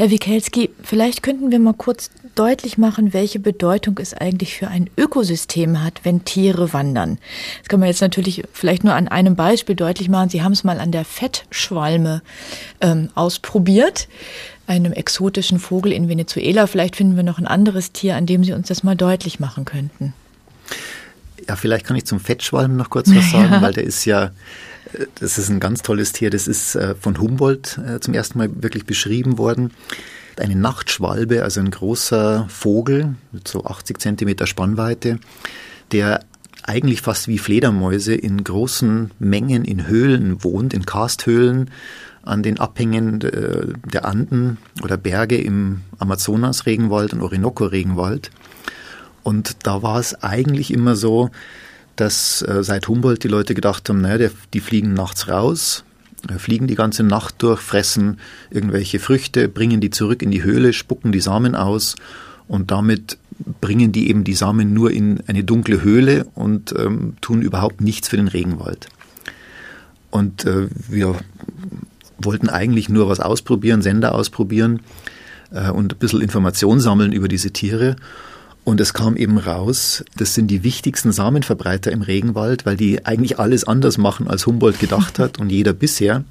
Herr Wikelski, vielleicht könnten wir mal kurz deutlich machen, welche Bedeutung es eigentlich für ein Ökosystem hat, wenn Tiere wandern. Das kann man jetzt natürlich vielleicht nur an einem Beispiel deutlich machen. Sie haben es mal an der Fettschwalme ähm, ausprobiert, einem exotischen Vogel in Venezuela. Vielleicht finden wir noch ein anderes Tier, an dem Sie uns das mal deutlich machen könnten. Ja, vielleicht kann ich zum Fettschwalm noch kurz was sagen, ja. weil der ist ja das ist ein ganz tolles Tier. Das ist äh, von Humboldt äh, zum ersten Mal wirklich beschrieben worden. Eine Nachtschwalbe, also ein großer Vogel mit so 80 Zentimeter Spannweite, der eigentlich fast wie Fledermäuse in großen Mengen in Höhlen wohnt, in Karsthöhlen an den Abhängen äh, der Anden oder Berge im Amazonas-Regenwald und Orinoco-Regenwald. Und da war es eigentlich immer so, dass äh, seit Humboldt die Leute gedacht haben, naja, die fliegen nachts raus, äh, fliegen die ganze Nacht durch, fressen irgendwelche Früchte, bringen die zurück in die Höhle, spucken die Samen aus und damit bringen die eben die Samen nur in eine dunkle Höhle und ähm, tun überhaupt nichts für den Regenwald. Und äh, wir wollten eigentlich nur was ausprobieren, Sender ausprobieren äh, und ein bisschen Information sammeln über diese Tiere. Und es kam eben raus, das sind die wichtigsten Samenverbreiter im Regenwald, weil die eigentlich alles anders machen, als Humboldt gedacht hat und jeder bisher.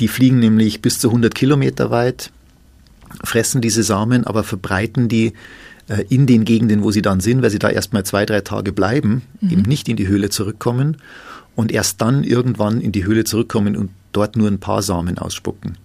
Die fliegen nämlich bis zu 100 Kilometer weit, fressen diese Samen, aber verbreiten die äh, in den Gegenden, wo sie dann sind, weil sie da erstmal zwei, drei Tage bleiben, mhm. eben nicht in die Höhle zurückkommen und erst dann irgendwann in die Höhle zurückkommen und dort nur ein paar Samen ausspucken.